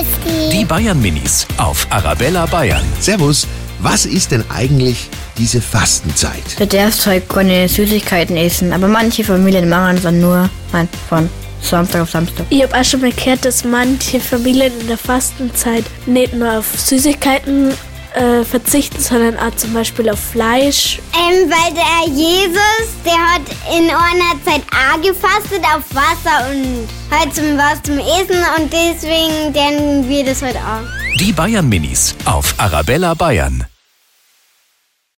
Grüß Die Bayern Minis auf Arabella Bayern. Servus, was ist denn eigentlich diese Fastenzeit? Du darfst halt keine Süßigkeiten essen, aber manche Familien machen es dann nur mein, von Samstag auf Samstag. Ich habe auch schon mal gehört, dass manche Familien in der Fastenzeit nicht nur auf Süßigkeiten äh, verzichten, sondern auch zum Beispiel auf Fleisch. Ähm, weil der Jesus, in einer Zeit auch gefastet auf Wasser und halt zum was zum Essen und deswegen denken wir das heute auch. Die Bayern Minis auf Arabella Bayern.